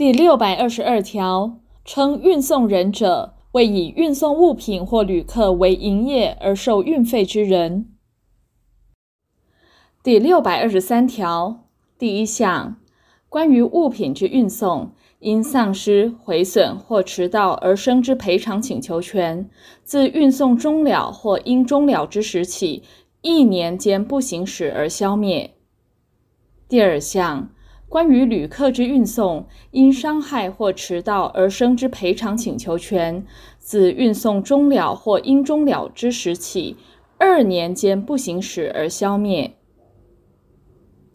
第六百二十二条，称运送人者，为以运送物品或旅客为营业而受运费之人。第六百二十三条第一项，关于物品之运送，因丧失、毁损或迟到而生之赔偿请求权，自运送终了或因终了之时起，一年间不行使而消灭。第二项。关于旅客之运送，因伤害或迟到而生之赔偿请求权，自运送终了或因终了之时起，二年间不行使而消灭。